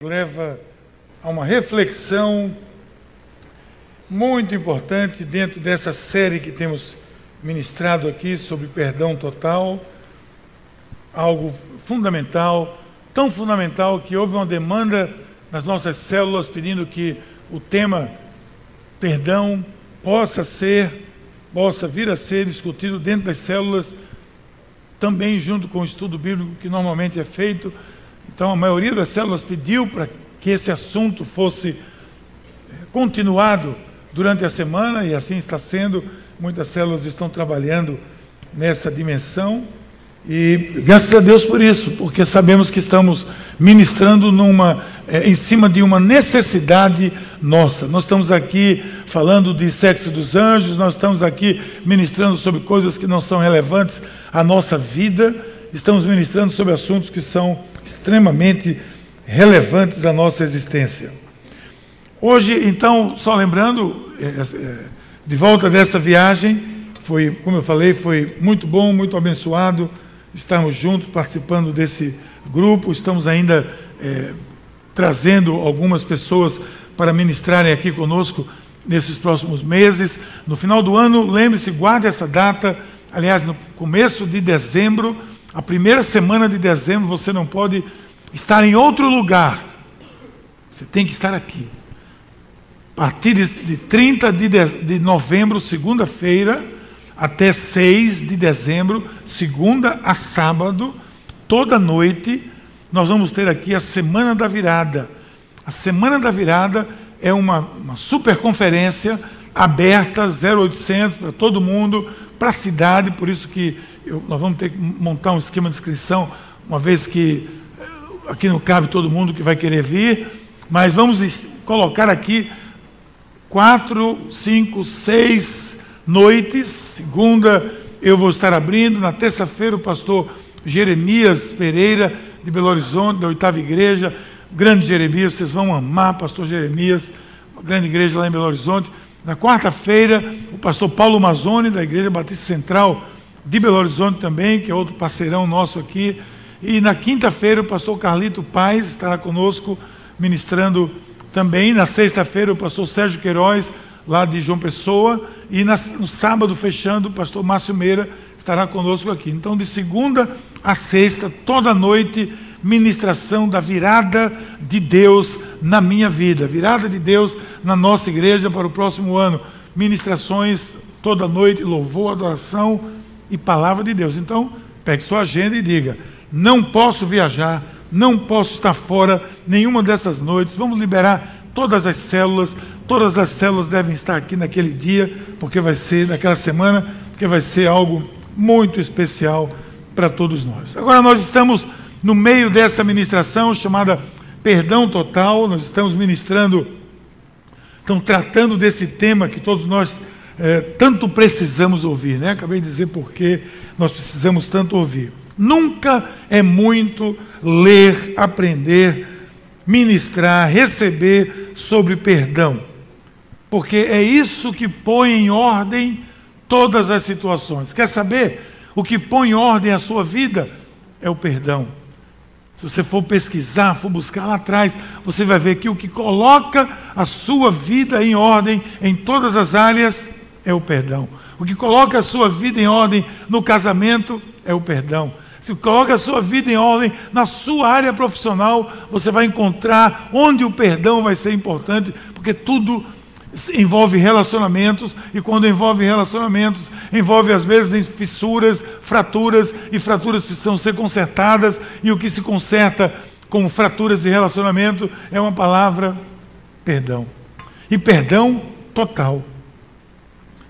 leva a uma reflexão muito importante dentro dessa série que temos ministrado aqui sobre perdão total, algo fundamental, tão fundamental que houve uma demanda nas nossas células pedindo que o tema perdão possa ser, possa vir a ser discutido dentro das células, também junto com o estudo bíblico que normalmente é feito então, a maioria das células pediu para que esse assunto fosse eh, continuado durante a semana, e assim está sendo. Muitas células estão trabalhando nessa dimensão. E graças a Deus por isso, porque sabemos que estamos ministrando numa, é, em cima de uma necessidade nossa. Nós estamos aqui falando de sexo dos anjos, nós estamos aqui ministrando sobre coisas que não são relevantes à nossa vida, estamos ministrando sobre assuntos que são extremamente relevantes à nossa existência. Hoje, então, só lembrando, é, é, de volta dessa viagem, foi, como eu falei, foi muito bom, muito abençoado estarmos juntos, participando desse grupo. Estamos ainda é, trazendo algumas pessoas para ministrarem aqui conosco nesses próximos meses. No final do ano, lembre-se, guarde essa data. Aliás, no começo de dezembro, a primeira semana de dezembro você não pode estar em outro lugar. Você tem que estar aqui. A partir de, de 30 de, de, de novembro, segunda-feira, até 6 de dezembro, segunda a sábado, toda noite, nós vamos ter aqui a Semana da Virada. A Semana da Virada é uma, uma super conferência aberta, 0800 para todo mundo, para a cidade, por isso que eu, nós vamos ter que montar um esquema de inscrição, uma vez que eh, aqui não cabe todo mundo que vai querer vir, mas vamos colocar aqui quatro, cinco, seis noites. Segunda eu vou estar abrindo, na terça-feira o pastor Jeremias Pereira, de Belo Horizonte, da oitava igreja, grande Jeremias, vocês vão amar, pastor Jeremias, uma grande igreja lá em Belo Horizonte. Na quarta-feira, o pastor Paulo Mazzoni, da Igreja Batista Central de Belo Horizonte também, que é outro parceirão nosso aqui. E na quinta-feira, o pastor Carlito Paz estará conosco ministrando também. Na sexta-feira, o pastor Sérgio Queiroz, lá de João Pessoa. E no sábado, fechando, o pastor Márcio Meira estará conosco aqui. Então, de segunda a sexta, toda noite ministração da virada de Deus na minha vida, virada de Deus na nossa igreja para o próximo ano. Ministrações toda noite, louvor, adoração e palavra de Deus. Então, pegue sua agenda e diga: não posso viajar, não posso estar fora nenhuma dessas noites. Vamos liberar todas as células, todas as células devem estar aqui naquele dia, porque vai ser naquela semana, porque vai ser algo muito especial para todos nós. Agora nós estamos no meio dessa ministração chamada Perdão Total, nós estamos ministrando, estão tratando desse tema que todos nós é, tanto precisamos ouvir, né? Acabei de dizer porque nós precisamos tanto ouvir. Nunca é muito ler, aprender, ministrar, receber sobre perdão, porque é isso que põe em ordem todas as situações. Quer saber? O que põe em ordem a sua vida é o perdão. Se você for pesquisar, for buscar lá atrás, você vai ver que o que coloca a sua vida em ordem em todas as áreas é o perdão. O que coloca a sua vida em ordem no casamento é o perdão. Se coloca a sua vida em ordem na sua área profissional, você vai encontrar onde o perdão vai ser importante, porque tudo envolve relacionamentos, e quando envolve relacionamentos, envolve às vezes fissuras, fraturas, e fraturas precisam ser consertadas, e o que se conserta com fraturas de relacionamento é uma palavra perdão. E perdão total.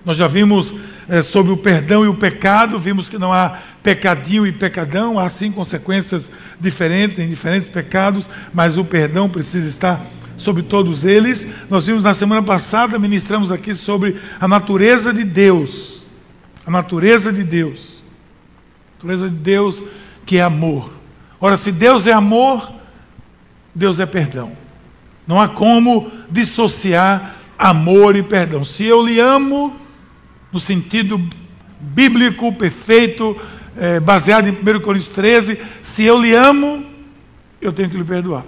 Nós já vimos é, sobre o perdão e o pecado, vimos que não há pecadinho e pecadão, há sim consequências diferentes em diferentes pecados, mas o perdão precisa estar sobre todos eles. Nós vimos na semana passada, ministramos aqui sobre a natureza de Deus. A natureza de Deus. A natureza de Deus que é amor. Ora, se Deus é amor, Deus é perdão. Não há como dissociar amor e perdão. Se eu lhe amo, no sentido bíblico, perfeito, é, baseado em 1 Coríntios 13, se eu lhe amo, eu tenho que lhe perdoar.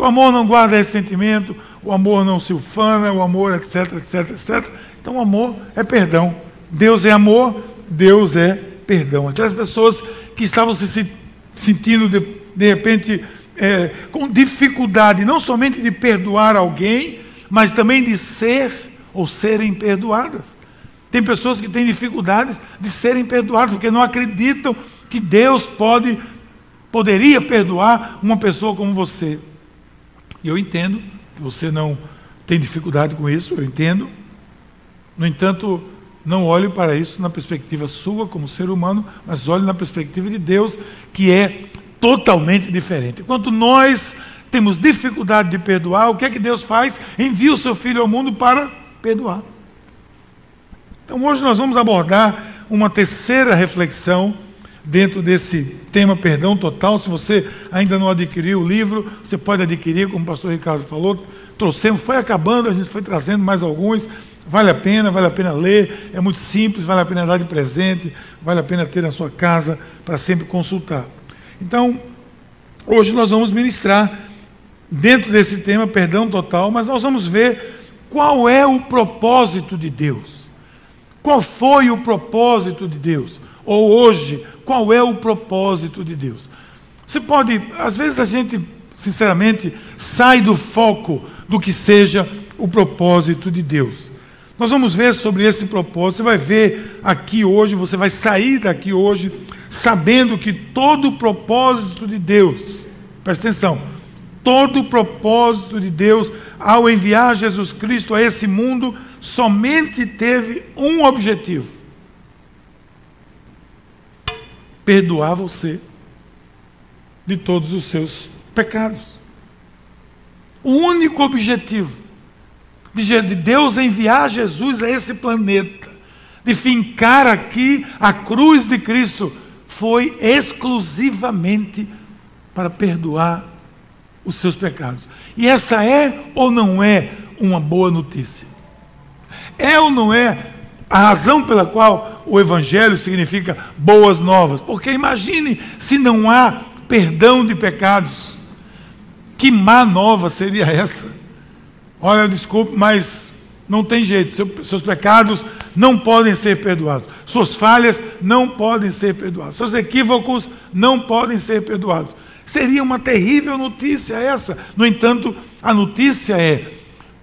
O amor não guarda ressentimento, o amor não se ufana, o amor, etc, etc, etc. Então, o amor é perdão. Deus é amor, Deus é perdão. Aquelas pessoas que estavam se sentindo, de, de repente, é, com dificuldade, não somente de perdoar alguém, mas também de ser ou serem perdoadas. Tem pessoas que têm dificuldades de serem perdoadas, porque não acreditam que Deus pode, poderia perdoar uma pessoa como você. E eu entendo que você não tem dificuldade com isso, eu entendo. No entanto, não olhe para isso na perspectiva sua como ser humano, mas olhe na perspectiva de Deus, que é totalmente diferente. Enquanto nós temos dificuldade de perdoar, o que é que Deus faz? Envia o seu filho ao mundo para perdoar. Então hoje nós vamos abordar uma terceira reflexão dentro desse tema perdão total. Se você ainda não adquiriu o livro, você pode adquirir, como o pastor Ricardo falou. Trouxemos, foi acabando, a gente foi trazendo mais alguns. Vale a pena, vale a pena ler, é muito simples, vale a pena dar de presente, vale a pena ter na sua casa para sempre consultar. Então, hoje nós vamos ministrar dentro desse tema perdão total, mas nós vamos ver qual é o propósito de Deus. Qual foi o propósito de Deus? Ou hoje, qual é o propósito de Deus? Você pode, às vezes a gente, sinceramente, sai do foco do que seja o propósito de Deus. Nós vamos ver sobre esse propósito. Você vai ver aqui hoje, você vai sair daqui hoje sabendo que todo o propósito de Deus, presta atenção, todo o propósito de Deus ao enviar Jesus Cristo a esse mundo somente teve um objetivo: perdoar você de todos os seus pecados. O único objetivo de Deus enviar Jesus a esse planeta, de fincar aqui a cruz de Cristo, foi exclusivamente para perdoar os seus pecados. E essa é ou não é uma boa notícia? É ou não é a razão pela qual o Evangelho significa boas novas? Porque imagine se não há perdão de pecados. Que má nova seria essa? Olha, desculpe, mas não tem jeito. seus pecados não podem ser perdoados. Suas falhas não podem ser perdoadas. Seus equívocos não podem ser perdoados. Seria uma terrível notícia essa. No entanto, a notícia é: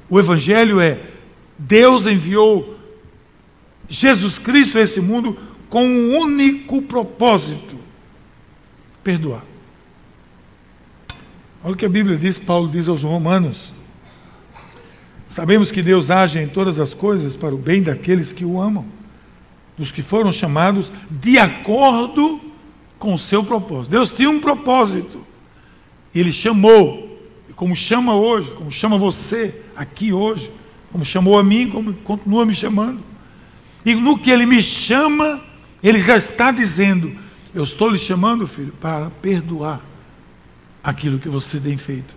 o Evangelho é Deus enviou Jesus Cristo a esse mundo com um único propósito: perdoar. Olha o que a Bíblia diz, Paulo diz aos Romanos. Sabemos que Deus age em todas as coisas para o bem daqueles que o amam, dos que foram chamados de acordo com o seu propósito. Deus tinha um propósito. Ele chamou, como chama hoje, como chama você aqui hoje, como chamou a mim, como continua me chamando. E no que ele me chama, ele já está dizendo: Eu estou lhe chamando, filho, para perdoar aquilo que você tem feito.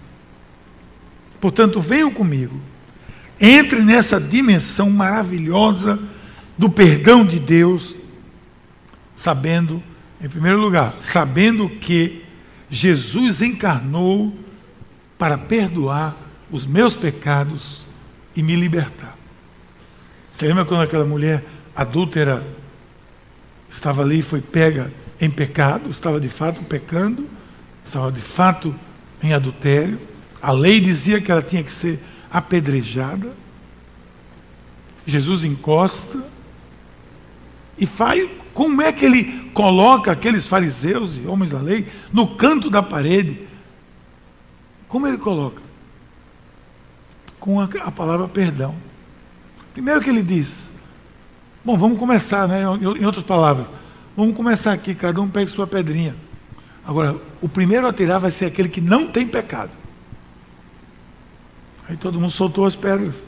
Portanto, venham comigo. Entre nessa dimensão maravilhosa do perdão de Deus, sabendo, em primeiro lugar, sabendo que Jesus encarnou para perdoar os meus pecados e me libertar. Você lembra quando aquela mulher adúltera estava ali e foi pega em pecado, estava de fato pecando, estava de fato em adultério. A lei dizia que ela tinha que ser apedrejada. Jesus encosta e faz. Como é que ele coloca aqueles fariseus e homens da lei no canto da parede? Como ele coloca? com a, a palavra perdão. Primeiro que ele diz, bom, vamos começar, né? Em outras palavras, vamos começar aqui, cada um pegue sua pedrinha. Agora, o primeiro a tirar vai ser aquele que não tem pecado. Aí todo mundo soltou as pedras.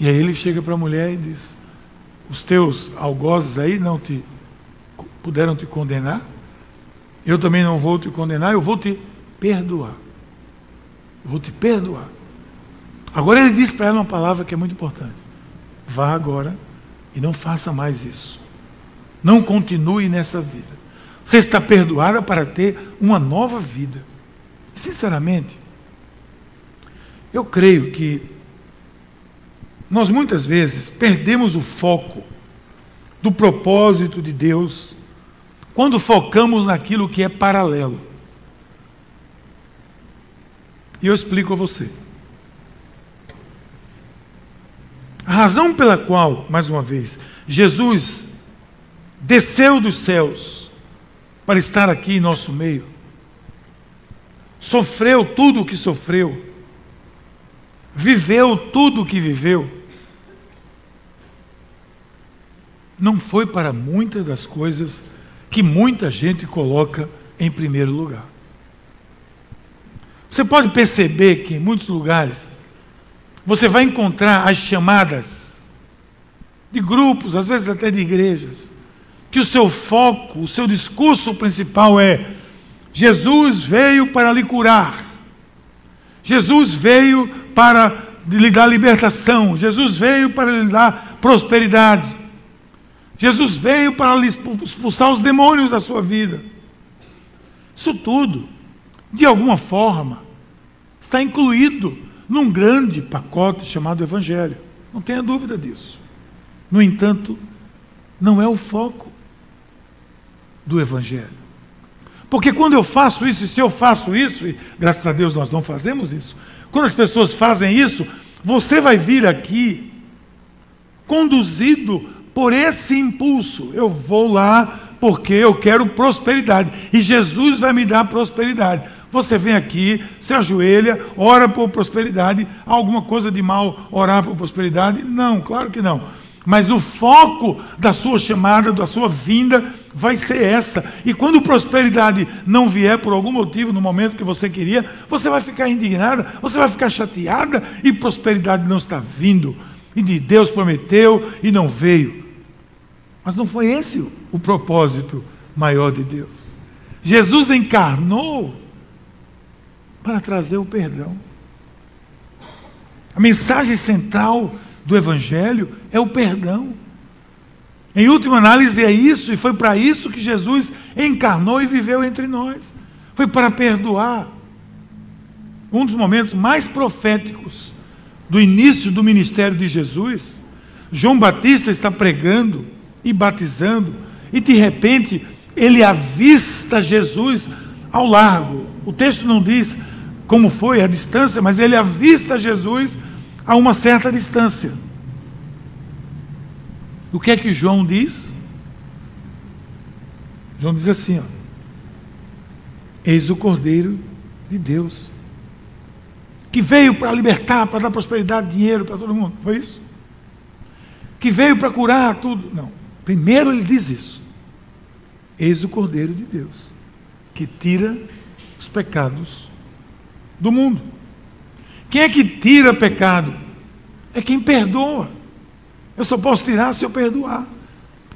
E aí ele chega para a mulher e diz: Os teus algozes aí não te puderam te condenar? Eu também não vou te condenar, eu vou te perdoar vou te perdoar. Agora ele diz para ela uma palavra que é muito importante. Vá agora e não faça mais isso. Não continue nessa vida. Você está perdoada para ter uma nova vida. Sinceramente, eu creio que nós muitas vezes perdemos o foco do propósito de Deus quando focamos naquilo que é paralelo. E eu explico a você. A razão pela qual, mais uma vez, Jesus desceu dos céus para estar aqui em nosso meio, sofreu tudo o que sofreu, viveu tudo o que viveu, não foi para muitas das coisas que muita gente coloca em primeiro lugar. Você pode perceber que em muitos lugares você vai encontrar as chamadas de grupos, às vezes até de igrejas, que o seu foco, o seu discurso principal é: Jesus veio para lhe curar, Jesus veio para lhe dar libertação, Jesus veio para lhe dar prosperidade. Jesus veio para expulsar os demônios da sua vida. Isso tudo, de alguma forma, está incluído num grande pacote chamado Evangelho. Não tenha dúvida disso. No entanto, não é o foco do Evangelho. Porque quando eu faço isso, e se eu faço isso, e graças a Deus nós não fazemos isso, quando as pessoas fazem isso, você vai vir aqui conduzido por esse impulso. Eu vou lá porque eu quero prosperidade. E Jesus vai me dar prosperidade. Você vem aqui, se ajoelha, ora por prosperidade. Há alguma coisa de mal orar por prosperidade? Não, claro que não. Mas o foco da sua chamada, da sua vinda, vai ser essa. E quando prosperidade não vier por algum motivo no momento que você queria, você vai ficar indignada, você vai ficar chateada e prosperidade não está vindo. E de Deus prometeu e não veio. Mas não foi esse o propósito maior de Deus. Jesus encarnou para trazer o perdão. A mensagem central do Evangelho é o perdão. Em última análise, é isso, e foi para isso que Jesus encarnou e viveu entre nós. Foi para perdoar. Um dos momentos mais proféticos do início do ministério de Jesus, João Batista está pregando e batizando, e de repente ele avista Jesus ao largo. O texto não diz como foi a distância, mas ele avista Jesus a uma certa distância. O que é que João diz? João diz assim: ó, Eis o Cordeiro de Deus, que veio para libertar, para dar prosperidade, dinheiro para todo mundo. Foi isso? Que veio para curar tudo. Não. Primeiro ele diz isso. Eis o Cordeiro de Deus, que tira os pecados do mundo. Quem é que tira pecado? É quem perdoa. Eu só posso tirar se eu perdoar.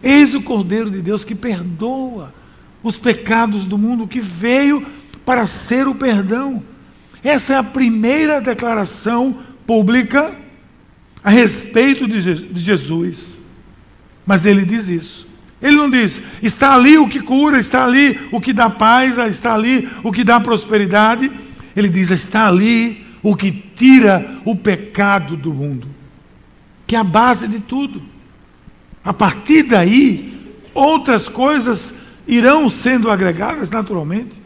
Eis o Cordeiro de Deus que perdoa os pecados do mundo, que veio para ser o perdão. Essa é a primeira declaração pública a respeito de Jesus. Mas ele diz isso. Ele não diz, está ali o que cura, está ali o que dá paz, está ali o que dá prosperidade. Ele diz, está ali o que tira o pecado do mundo, que é a base de tudo. A partir daí, outras coisas irão sendo agregadas naturalmente.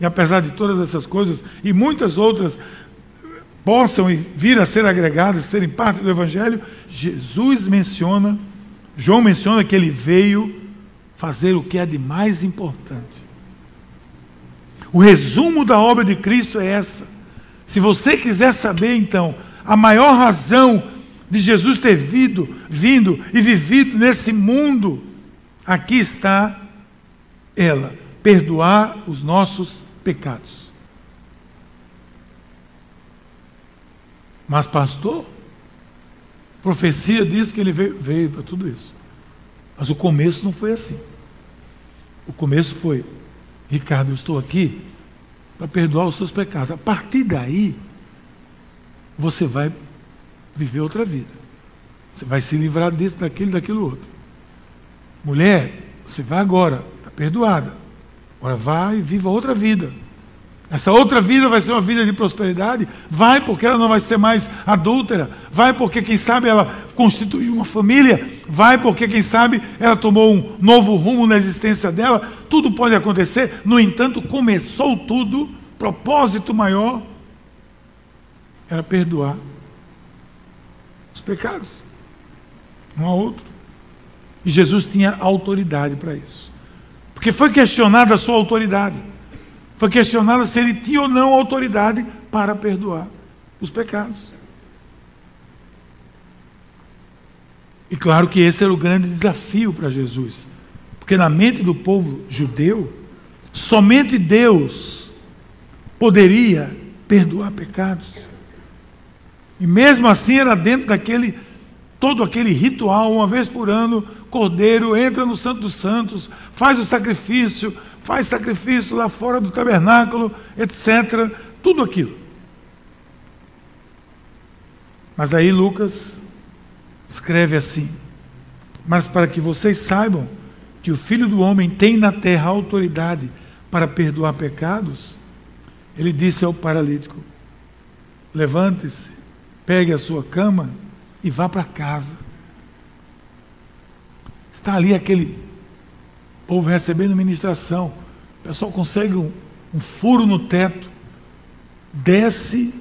E apesar de todas essas coisas e muitas outras possam vir a ser agregadas, serem parte do Evangelho, Jesus menciona João menciona que ele veio fazer o que é de mais importante. O resumo da obra de Cristo é essa. Se você quiser saber, então, a maior razão de Jesus ter vindo, vindo e vivido nesse mundo, aqui está ela: perdoar os nossos pecados. Mas, pastor, profecia diz que ele veio, veio para tudo isso. Mas o começo não foi assim. O começo foi: Ricardo, eu estou aqui para perdoar os seus pecados. A partir daí, você vai viver outra vida. Você vai se livrar disso, daquilo, daquilo outro. Mulher, você vai agora, está perdoada. Agora vai e viva outra vida. Essa outra vida vai ser uma vida de prosperidade? Vai, porque ela não vai ser mais adúltera. Vai, porque quem sabe ela constituiu uma família. Vai, porque quem sabe ela tomou um novo rumo na existência dela. Tudo pode acontecer. No entanto, começou tudo. Propósito maior era perdoar os pecados um ao outro. E Jesus tinha autoridade para isso. Porque foi questionada a sua autoridade. Foi questionado se ele tinha ou não autoridade para perdoar os pecados. E claro que esse era o grande desafio para Jesus. Porque na mente do povo judeu, somente Deus poderia perdoar pecados. E mesmo assim era dentro daquele todo aquele ritual, uma vez por ano, cordeiro entra no Santo dos Santos, faz o sacrifício, faz sacrifício lá fora do tabernáculo, etc. Tudo aquilo. Mas aí Lucas escreve assim: Mas para que vocês saibam que o Filho do Homem tem na terra autoridade para perdoar pecados, ele disse ao paralítico: Levante-se, pegue a sua cama e vá para casa. Está ali aquele povo recebendo ministração. O pessoal consegue um, um furo no teto, desce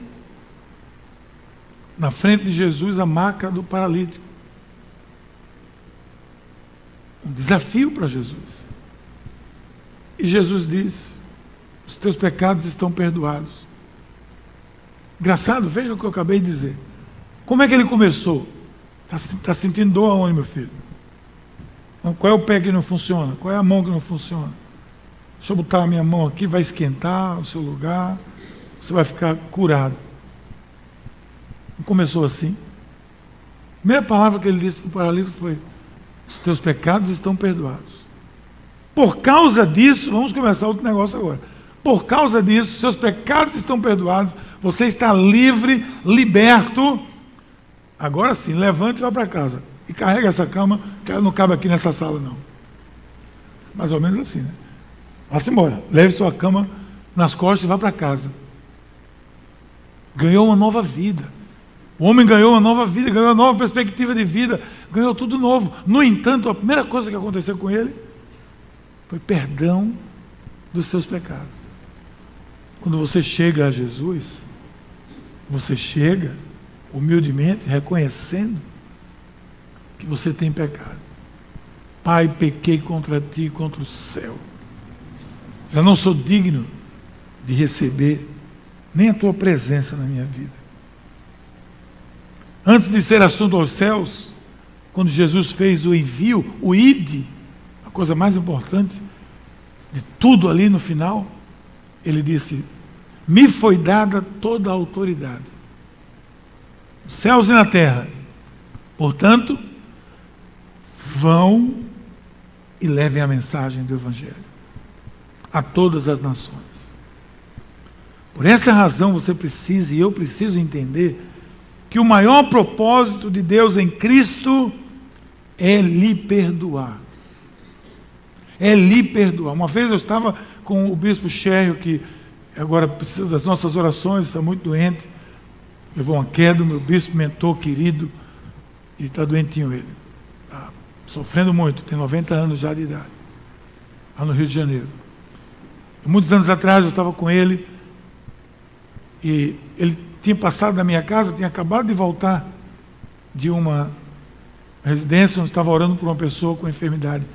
na frente de Jesus a maca do paralítico. Um desafio para Jesus. E Jesus diz: Os teus pecados estão perdoados. Engraçado, veja o que eu acabei de dizer. Como é que ele começou? Está tá sentindo dor aonde, meu filho? Qual é o pé que não funciona? Qual é a mão que não funciona? Deixa eu botar a minha mão aqui, vai esquentar o seu lugar, você vai ficar curado. Começou assim. A primeira palavra que ele disse para o paralítico foi: Os teus pecados estão perdoados. Por causa disso, vamos começar outro negócio agora. Por causa disso, seus pecados estão perdoados, você está livre, liberto. Agora sim, levante e vá para casa e carrega essa cama, ela não cabe aqui nessa sala, não. Mais ou menos assim, né? Vá-se embora, leve sua cama nas costas e vá para casa. Ganhou uma nova vida. O homem ganhou uma nova vida, ganhou uma nova perspectiva de vida, ganhou tudo novo. No entanto, a primeira coisa que aconteceu com ele foi perdão dos seus pecados. Quando você chega a Jesus, você chega humildemente reconhecendo que você tem pecado. Pai, pequei contra ti e contra o céu. Já não sou digno de receber nem a tua presença na minha vida. Antes de ser assunto aos céus, quando Jesus fez o envio, o ide, a coisa mais importante de tudo ali no final, ele disse: Me foi dada toda a autoridade, nos céus e na terra. Portanto, vão e levem a mensagem do Evangelho a todas as nações. Por essa razão você precisa e eu preciso entender que o maior propósito de Deus em Cristo é lhe perdoar. É lhe perdoar. Uma vez eu estava com o bispo Chério, que agora precisa das nossas orações, está muito doente. Levou uma queda, meu bispo mentor querido, e está doentinho ele sofrendo muito, tem 90 anos já de idade, lá no Rio de Janeiro. Muitos anos atrás eu estava com ele e ele tinha passado na minha casa, tinha acabado de voltar de uma residência onde estava orando por uma pessoa com enfermidade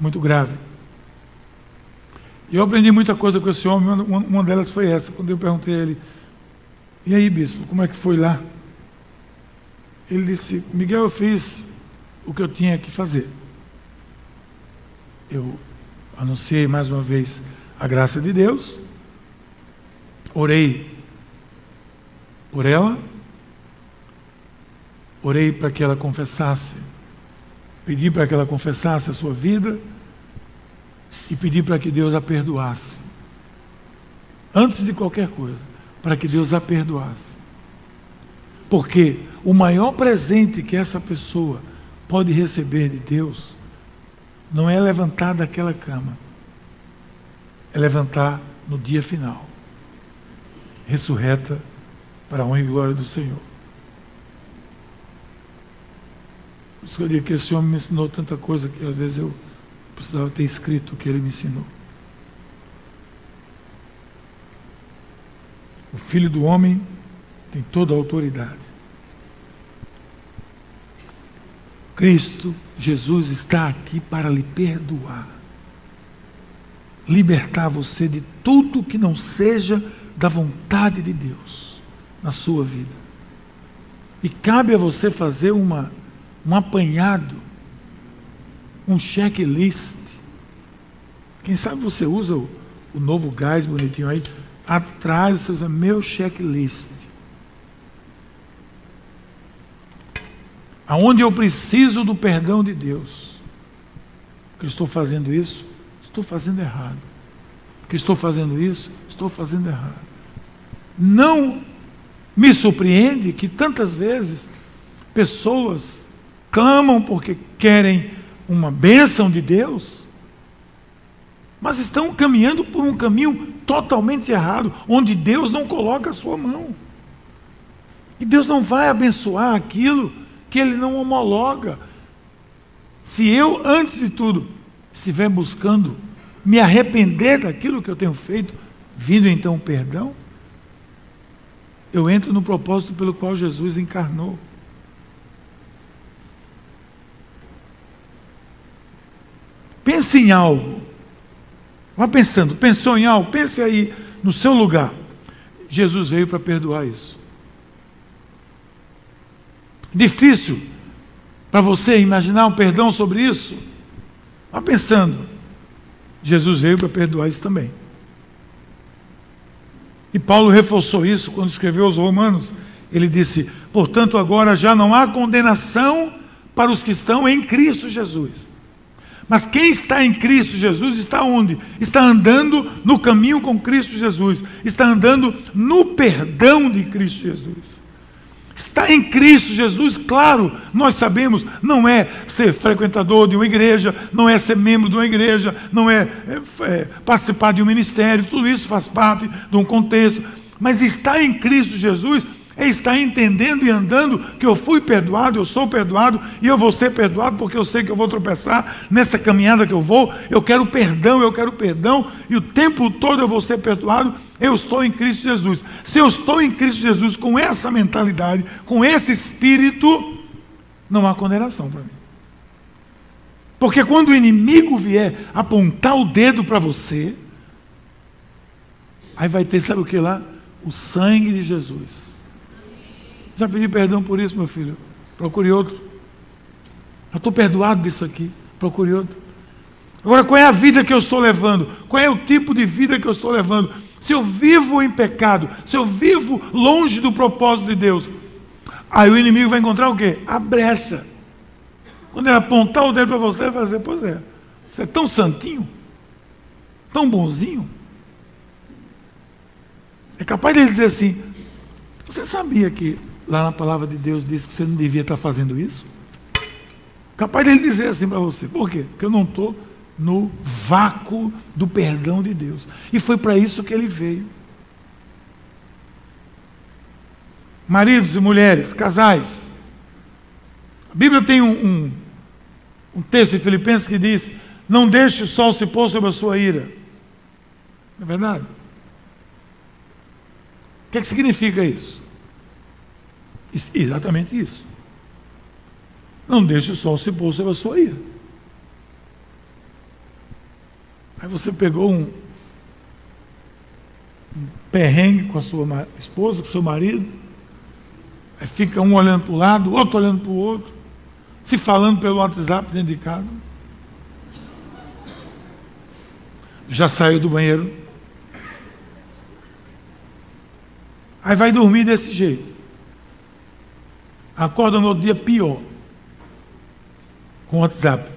muito grave. E eu aprendi muita coisa com esse homem, uma delas foi essa, quando eu perguntei a ele, e aí, bispo, como é que foi lá? Ele disse, Miguel, eu fiz o que eu tinha que fazer. Eu anunciei mais uma vez a graça de Deus, orei por ela, orei para que ela confessasse, pedi para que ela confessasse a sua vida e pedi para que Deus a perdoasse. Antes de qualquer coisa, para que Deus a perdoasse. Porque o maior presente que essa pessoa pode receber de Deus não é levantar daquela cama, é levantar no dia final, ressurreta para a honra e glória do Senhor. Eu escolhi que esse homem me ensinou tanta coisa que às vezes eu precisava ter escrito o que ele me ensinou. O Filho do Homem tem toda a autoridade. Cristo Jesus está aqui para lhe perdoar, libertar você de tudo que não seja da vontade de Deus na sua vida. E cabe a você fazer uma, um apanhado, um checklist. Quem sabe você usa o, o novo gás bonitinho aí, atrás você usa meu checklist. Aonde eu preciso do perdão de Deus. Que estou fazendo isso, estou fazendo errado. Que estou fazendo isso, estou fazendo errado. Não me surpreende que tantas vezes pessoas clamam porque querem uma bênção de Deus, mas estão caminhando por um caminho totalmente errado, onde Deus não coloca a sua mão. E Deus não vai abençoar aquilo que ele não homologa. Se eu, antes de tudo, estiver buscando me arrepender daquilo que eu tenho feito, vindo então o perdão, eu entro no propósito pelo qual Jesus encarnou. Pense em algo. Vá pensando, pensou em algo, pense aí no seu lugar. Jesus veio para perdoar isso. Difícil para você imaginar um perdão sobre isso? Vá pensando. Jesus veio para perdoar isso também. E Paulo reforçou isso quando escreveu aos Romanos. Ele disse: Portanto, agora já não há condenação para os que estão em Cristo Jesus. Mas quem está em Cristo Jesus está onde? Está andando no caminho com Cristo Jesus, está andando no perdão de Cristo Jesus. Está em Cristo Jesus, claro, nós sabemos, não é ser frequentador de uma igreja, não é ser membro de uma igreja, não é, é, é participar de um ministério, tudo isso faz parte de um contexto, mas está em Cristo Jesus é estar entendendo e andando que eu fui perdoado, eu sou perdoado e eu vou ser perdoado porque eu sei que eu vou tropeçar nessa caminhada que eu vou. Eu quero perdão, eu quero perdão e o tempo todo eu vou ser perdoado. Eu estou em Cristo Jesus. Se eu estou em Cristo Jesus com essa mentalidade, com esse espírito, não há condenação para mim. Porque quando o inimigo vier apontar o dedo para você, aí vai ter, sabe o que lá? O sangue de Jesus já pedi perdão por isso, meu filho. Procure outro. Eu estou perdoado disso aqui. Procure outro. Agora, qual é a vida que eu estou levando? Qual é o tipo de vida que eu estou levando? Se eu vivo em pecado, se eu vivo longe do propósito de Deus, aí o inimigo vai encontrar o quê? A brecha. Quando ele apontar o dedo para você, vai dizer: Pois é, você é tão santinho, tão bonzinho. É capaz de ele dizer assim: Você sabia que lá na palavra de Deus diz que você não devia estar fazendo isso? Capaz dele dizer assim para você. Por quê? Porque eu não estou no vácuo do perdão de Deus. E foi para isso que ele veio. Maridos e mulheres, casais. A Bíblia tem um, um, um texto em Filipenses que diz: Não deixe o sol se pôr sobre a sua ira. Não é verdade? O que, é que significa isso? Exatamente isso. Não deixe o sol se pôr sobre a sua ira. Aí você pegou um, um perrengue com a sua esposa, com o seu marido, aí fica um olhando para o lado, outro olhando para o outro, se falando pelo WhatsApp dentro de casa. Já saiu do banheiro. Aí vai dormir desse jeito acorda no outro dia pior. Com o WhatsApp.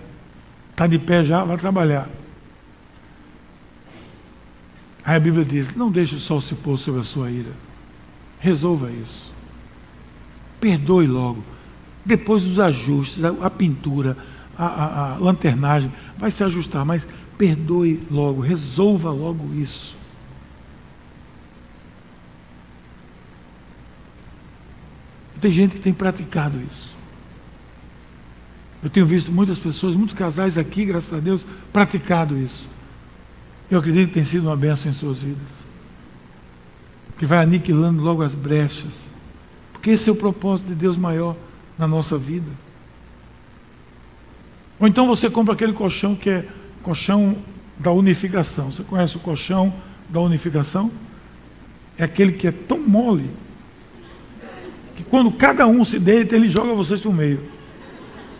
Está de pé já, vai trabalhar. Aí a Bíblia diz: não deixe o sol se pôr sobre a sua ira. Resolva isso. Perdoe logo. Depois os ajustes, a, pintura, a, a, a lanternagem, vai se ajustar, mas perdoe logo, resolva logo isso. Tem gente que tem praticado isso. Eu tenho visto muitas pessoas, muitos casais aqui, graças a Deus, praticado isso. Eu acredito que tem sido uma bênção em suas vidas. Que vai aniquilando logo as brechas. Porque esse é o propósito de Deus maior na nossa vida. Ou então você compra aquele colchão que é colchão da unificação. Você conhece o colchão da unificação? É aquele que é tão mole que quando cada um se deita, ele joga vocês para o meio.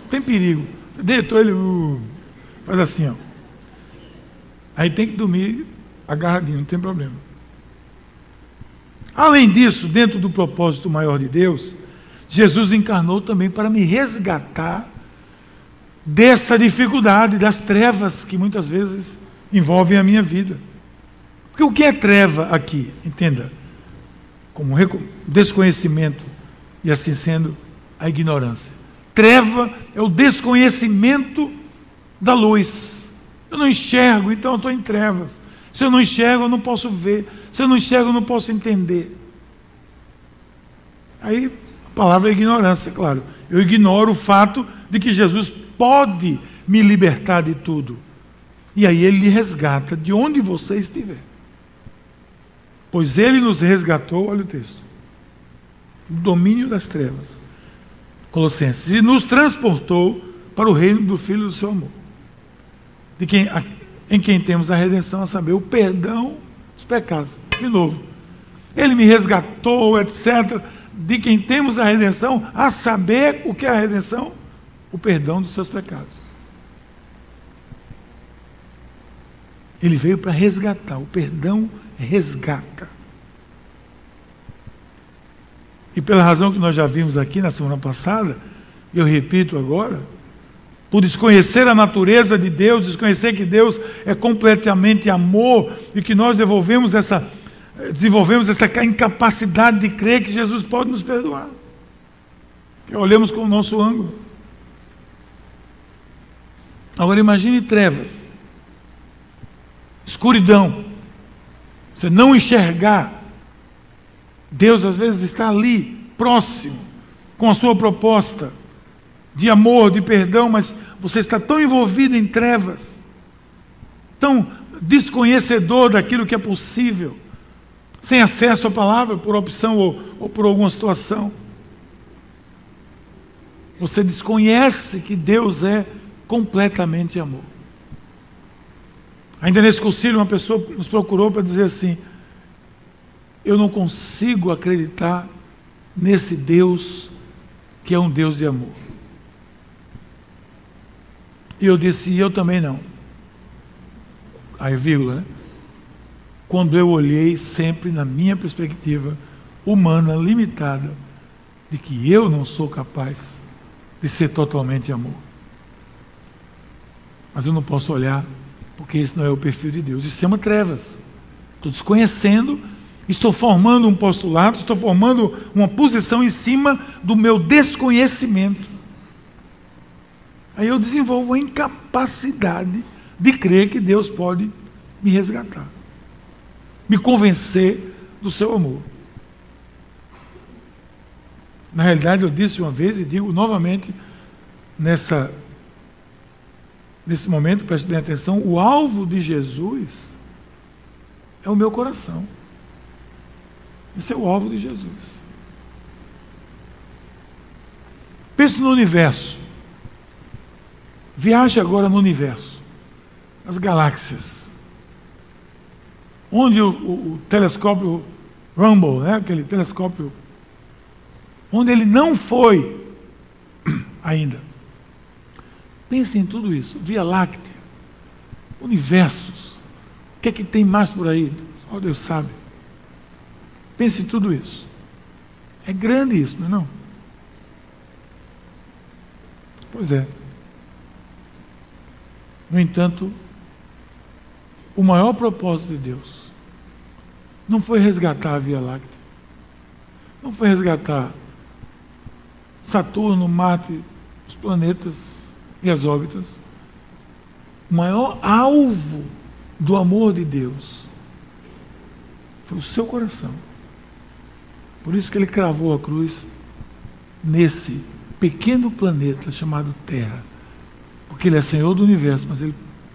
Tem perigo. Deitou ele, uh, faz assim, ó. Aí tem que dormir agarradinho, não tem problema. Além disso, dentro do propósito maior de Deus, Jesus encarnou também para me resgatar dessa dificuldade, das trevas que muitas vezes envolvem a minha vida. Porque o que é treva aqui? Entenda. Como desconhecimento e assim sendo a ignorância. Treva é o desconhecimento da luz. Eu não enxergo, então eu estou em trevas. Se eu não enxergo, eu não posso ver. Se eu não enxergo, eu não posso entender. Aí a palavra é ignorância, claro. Eu ignoro o fato de que Jesus pode me libertar de tudo. E aí ele lhe resgata de onde você estiver. Pois ele nos resgatou, olha o texto, domínio das trevas. Colossenses. E nos transportou para o reino do Filho do seu amor. De quem, a, em quem temos a redenção, a saber, o perdão dos pecados. De novo. Ele me resgatou, etc. De quem temos a redenção, a saber o que é a redenção? o perdão dos seus pecados. Ele veio para resgatar, o perdão resgata. E pela razão que nós já vimos aqui na semana passada, eu repito agora, por desconhecer a natureza de Deus, desconhecer que Deus é completamente amor e que nós devolvemos essa, desenvolvemos essa incapacidade de crer que Jesus pode nos perdoar. Que olhamos com o nosso ângulo. Agora imagine trevas, escuridão, você não enxergar. Deus às vezes está ali, próximo, com a sua proposta de amor, de perdão, mas você está tão envolvido em trevas, tão desconhecedor daquilo que é possível, sem acesso à palavra, por opção ou, ou por alguma situação. Você desconhece que Deus é completamente amor. Ainda nesse concílio, uma pessoa nos procurou para dizer assim: Eu não consigo acreditar nesse Deus que é um Deus de amor. E eu disse: E eu também não. Aí, vírgula, né? Quando eu olhei sempre na minha perspectiva humana, limitada, de que eu não sou capaz de ser totalmente amor mas eu não posso olhar, porque esse não é o perfil de Deus. Isso chama trevas. Estou desconhecendo, estou formando um postulado, estou formando uma posição em cima do meu desconhecimento. Aí eu desenvolvo a incapacidade de crer que Deus pode me resgatar, me convencer do seu amor. Na realidade, eu disse uma vez e digo novamente nessa nesse momento, preste bem atenção, o alvo de Jesus é o meu coração. Esse é o alvo de Jesus. Pense no universo. Viaje agora no universo, as galáxias. Onde o, o, o telescópio Rumble, né, aquele telescópio, onde ele não foi ainda. Pense em tudo isso. Via Láctea, universos. O que é que tem mais por aí? Só Deus sabe. Pense em tudo isso. É grande isso, não é não? Pois é. No entanto, o maior propósito de Deus não foi resgatar a Via Láctea. Não foi resgatar Saturno, Marte, os planetas e as órbitas. O maior alvo do amor de Deus foi o seu coração. Por isso que ele cravou a cruz nesse pequeno planeta chamado Terra. Porque Ele é Senhor do universo, mas Ele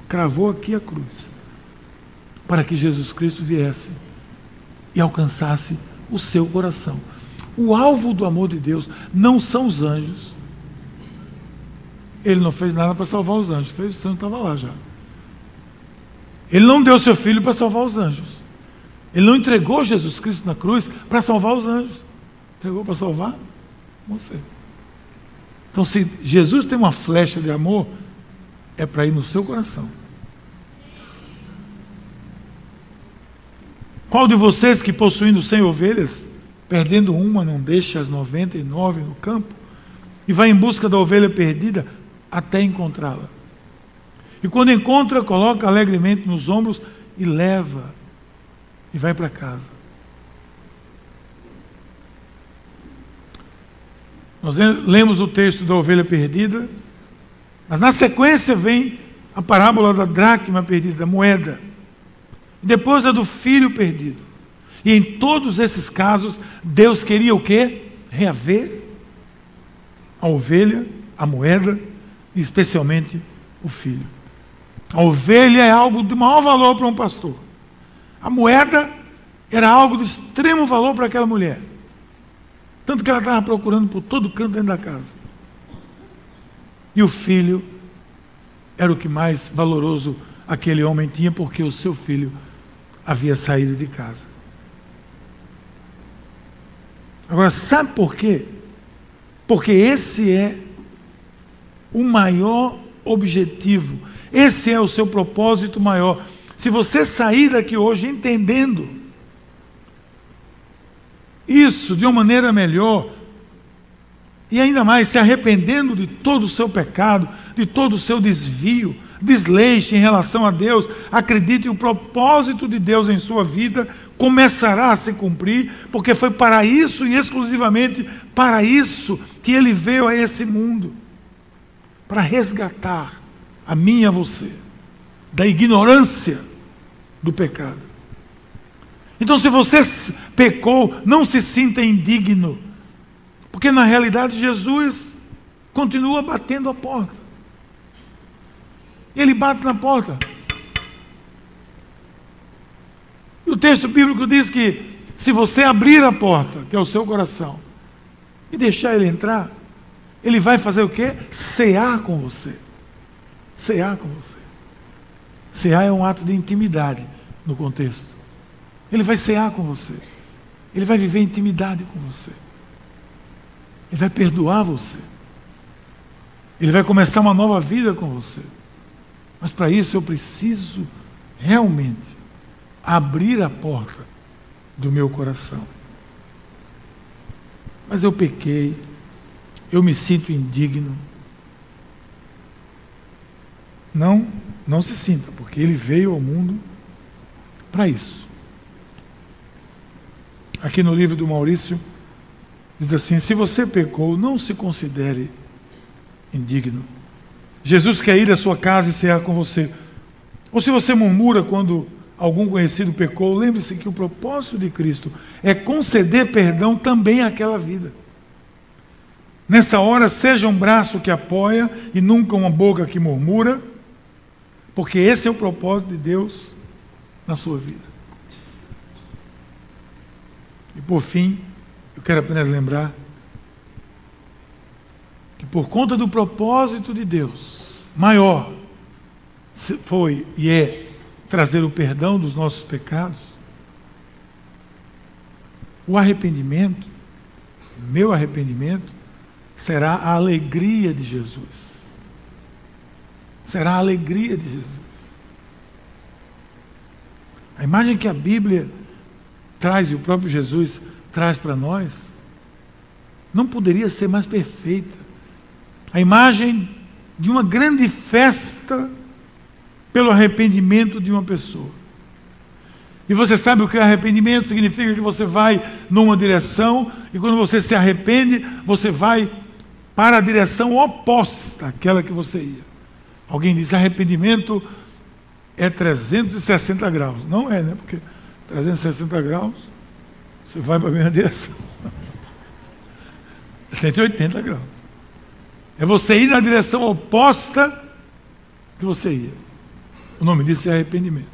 cravou aqui a cruz para que Jesus Cristo viesse e alcançasse o seu coração. O alvo do amor de Deus não são os anjos. Ele não fez nada para salvar os anjos, fez, o santo estava lá já. Ele não deu seu filho para salvar os anjos. Ele não entregou Jesus Cristo na cruz para salvar os anjos. Entregou para salvar você. Então, se Jesus tem uma flecha de amor, é para ir no seu coração. Qual de vocês que possuindo cem ovelhas, perdendo uma, não deixa as noventa e nove no campo, e vai em busca da ovelha perdida até encontrá-la? E quando encontra, coloca alegremente nos ombros e leva e vai para casa. Nós lemos o texto da ovelha perdida, mas na sequência vem a parábola da dracma perdida, da moeda. Depois a do filho perdido. E em todos esses casos, Deus queria o quê? Reaver a ovelha, a moeda e especialmente o filho. A ovelha é algo de maior valor para um pastor. A moeda era algo de extremo valor para aquela mulher. Tanto que ela estava procurando por todo canto dentro da casa. E o filho era o que mais valoroso aquele homem tinha, porque o seu filho havia saído de casa. Agora, sabe por quê? Porque esse é o maior objetivo esse é o seu propósito maior. Se você sair daqui hoje entendendo isso de uma maneira melhor, e ainda mais se arrependendo de todo o seu pecado, de todo o seu desvio, desleixo em relação a Deus, acredite, o propósito de Deus em sua vida começará a se cumprir, porque foi para isso e exclusivamente para isso que ele veio a esse mundo para resgatar a mim e a você, da ignorância do pecado. Então, se você pecou, não se sinta indigno, porque na realidade Jesus continua batendo a porta. Ele bate na porta. E o texto bíblico diz que se você abrir a porta, que é o seu coração, e deixar ele entrar, ele vai fazer o quê? Cear com você cear com você. Cear é um ato de intimidade no contexto. Ele vai cear com você. Ele vai viver intimidade com você. Ele vai perdoar você. Ele vai começar uma nova vida com você. Mas para isso eu preciso realmente abrir a porta do meu coração. Mas eu pequei, eu me sinto indigno. Não, não se sinta, porque ele veio ao mundo para isso. Aqui no livro do Maurício, diz assim: se você pecou, não se considere indigno. Jesus quer ir à sua casa e cear com você. Ou se você murmura quando algum conhecido pecou, lembre-se que o propósito de Cristo é conceder perdão também àquela vida. Nessa hora, seja um braço que apoia e nunca uma boca que murmura, porque esse é o propósito de Deus na sua vida. E por fim, eu quero apenas lembrar que por conta do propósito de Deus maior foi e é trazer o perdão dos nossos pecados, o arrependimento, meu arrependimento, será a alegria de Jesus será a alegria de Jesus. A imagem que a Bíblia traz e o próprio Jesus traz para nós não poderia ser mais perfeita. A imagem de uma grande festa pelo arrependimento de uma pessoa. E você sabe o que é arrependimento? Significa que você vai numa direção e quando você se arrepende, você vai para a direção oposta àquela que você ia. Alguém diz arrependimento é 360 graus. Não é, né? Porque 360 graus, você vai para a mesma direção. 180 graus. É você ir na direção oposta que você ia. O nome disso é arrependimento.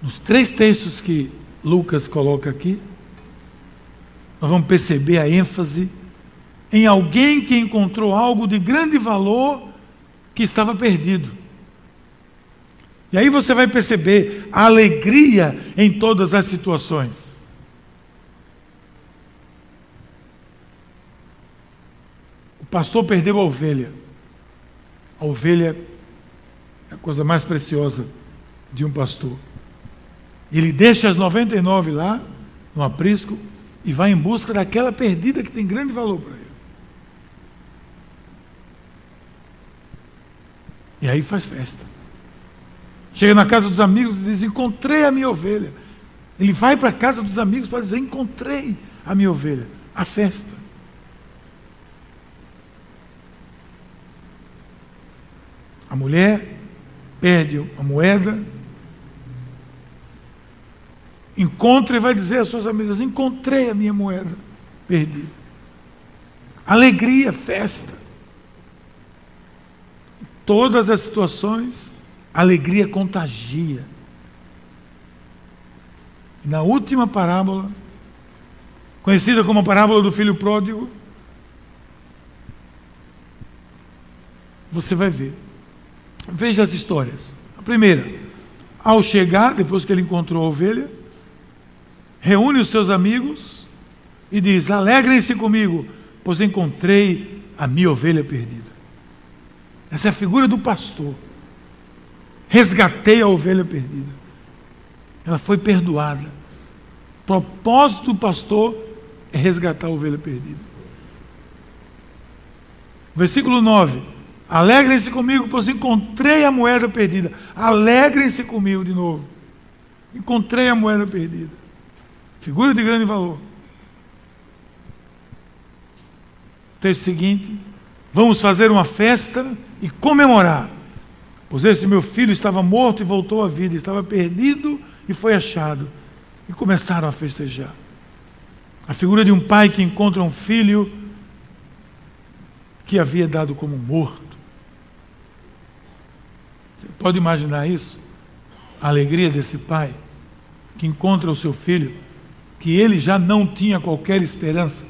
Nos três textos que Lucas coloca aqui, nós vamos perceber a ênfase em alguém que encontrou algo de grande valor que estava perdido. E aí você vai perceber a alegria em todas as situações. O pastor perdeu a ovelha. A ovelha é a coisa mais preciosa de um pastor. Ele deixa as 99 lá, no aprisco, e vai em busca daquela perdida que tem grande valor para ele. E aí faz festa. Chega na casa dos amigos e diz: Encontrei a minha ovelha. Ele vai para a casa dos amigos para dizer: Encontrei a minha ovelha. A festa. A mulher perde a moeda, encontra e vai dizer às suas amigas: Encontrei a minha moeda perdida. Alegria, festa. Todas as situações a alegria contagia. Na última parábola, conhecida como a parábola do filho pródigo, você vai ver. Veja as histórias. A primeira, ao chegar, depois que ele encontrou a ovelha, reúne os seus amigos e diz: Alegrem-se comigo, pois encontrei a minha ovelha perdida. Essa é a figura do pastor resgatei a ovelha perdida. Ela foi perdoada. O propósito do pastor é resgatar a ovelha perdida. Versículo 9. Alegrem-se comigo, pois encontrei a moeda perdida. Alegrem-se comigo de novo. Encontrei a moeda perdida. Figura de grande valor. Texto seguinte. Vamos fazer uma festa e comemorar Pois esse meu filho estava morto e voltou à vida, estava perdido e foi achado. E começaram a festejar. A figura de um pai que encontra um filho que havia dado como morto. Você pode imaginar isso? A alegria desse pai que encontra o seu filho, que ele já não tinha qualquer esperança,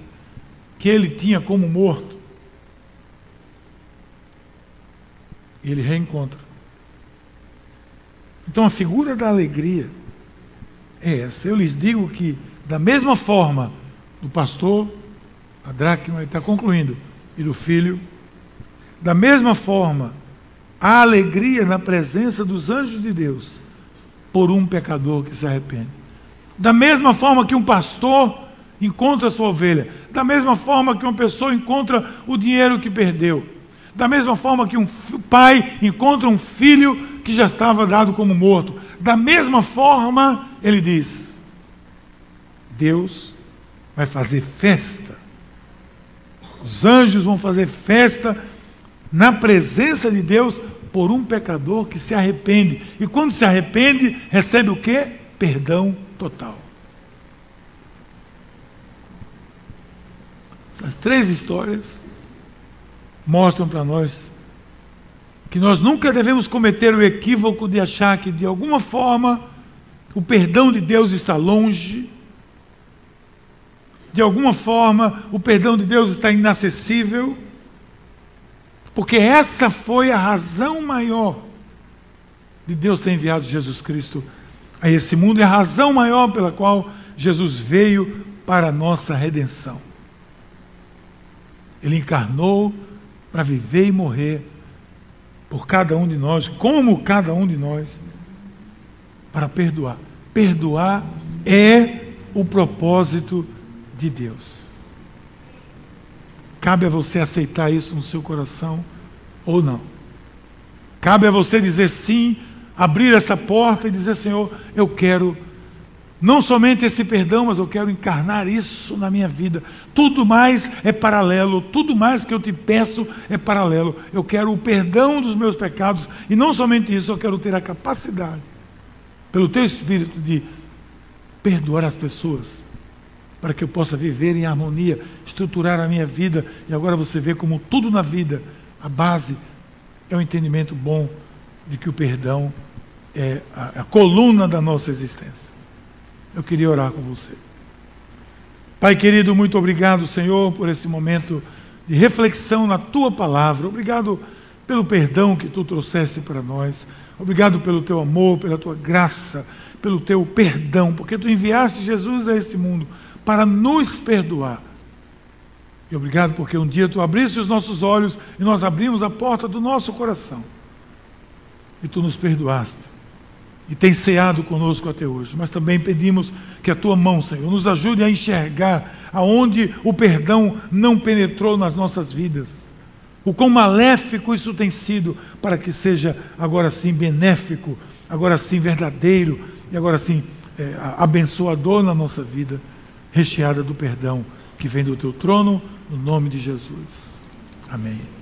que ele tinha como morto. E ele reencontra. Então a figura da alegria é essa. Eu lhes digo que, da mesma forma do pastor, a dracma está concluindo, e do filho, da mesma forma, a alegria na presença dos anjos de Deus por um pecador que se arrepende. Da mesma forma que um pastor encontra a sua ovelha, da mesma forma que uma pessoa encontra o dinheiro que perdeu, da mesma forma que um pai encontra um filho que já estava dado como morto. Da mesma forma, ele diz: Deus vai fazer festa. Os anjos vão fazer festa na presença de Deus por um pecador que se arrepende. E quando se arrepende, recebe o que? Perdão total. Essas três histórias mostram para nós que nós nunca devemos cometer o equívoco de achar que, de alguma forma, o perdão de Deus está longe, de alguma forma, o perdão de Deus está inacessível, porque essa foi a razão maior de Deus ter enviado Jesus Cristo a esse mundo, e a razão maior pela qual Jesus veio para a nossa redenção. Ele encarnou para viver e morrer por cada um de nós, como cada um de nós, para perdoar. Perdoar é o propósito de Deus. Cabe a você aceitar isso no seu coração ou não. Cabe a você dizer sim, abrir essa porta e dizer: Senhor, eu quero não somente esse perdão, mas eu quero encarnar isso na minha vida. Tudo mais é paralelo, tudo mais que eu te peço é paralelo. Eu quero o perdão dos meus pecados e não somente isso, eu quero ter a capacidade, pelo teu espírito, de perdoar as pessoas, para que eu possa viver em harmonia, estruturar a minha vida. E agora você vê como tudo na vida, a base é o entendimento bom de que o perdão é a, a coluna da nossa existência. Eu queria orar com você. Pai querido, muito obrigado, Senhor, por esse momento de reflexão na tua palavra. Obrigado pelo perdão que tu trouxeste para nós. Obrigado pelo teu amor, pela tua graça, pelo teu perdão, porque tu enviaste Jesus a esse mundo para nos perdoar. E obrigado porque um dia tu abriste os nossos olhos e nós abrimos a porta do nosso coração. E tu nos perdoaste e tem ceado conosco até hoje. Mas também pedimos que a tua mão, Senhor, nos ajude a enxergar aonde o perdão não penetrou nas nossas vidas. O quão maléfico isso tem sido para que seja agora sim benéfico, agora sim verdadeiro e agora sim é, abençoador na nossa vida, recheada do perdão que vem do teu trono, no nome de Jesus. Amém.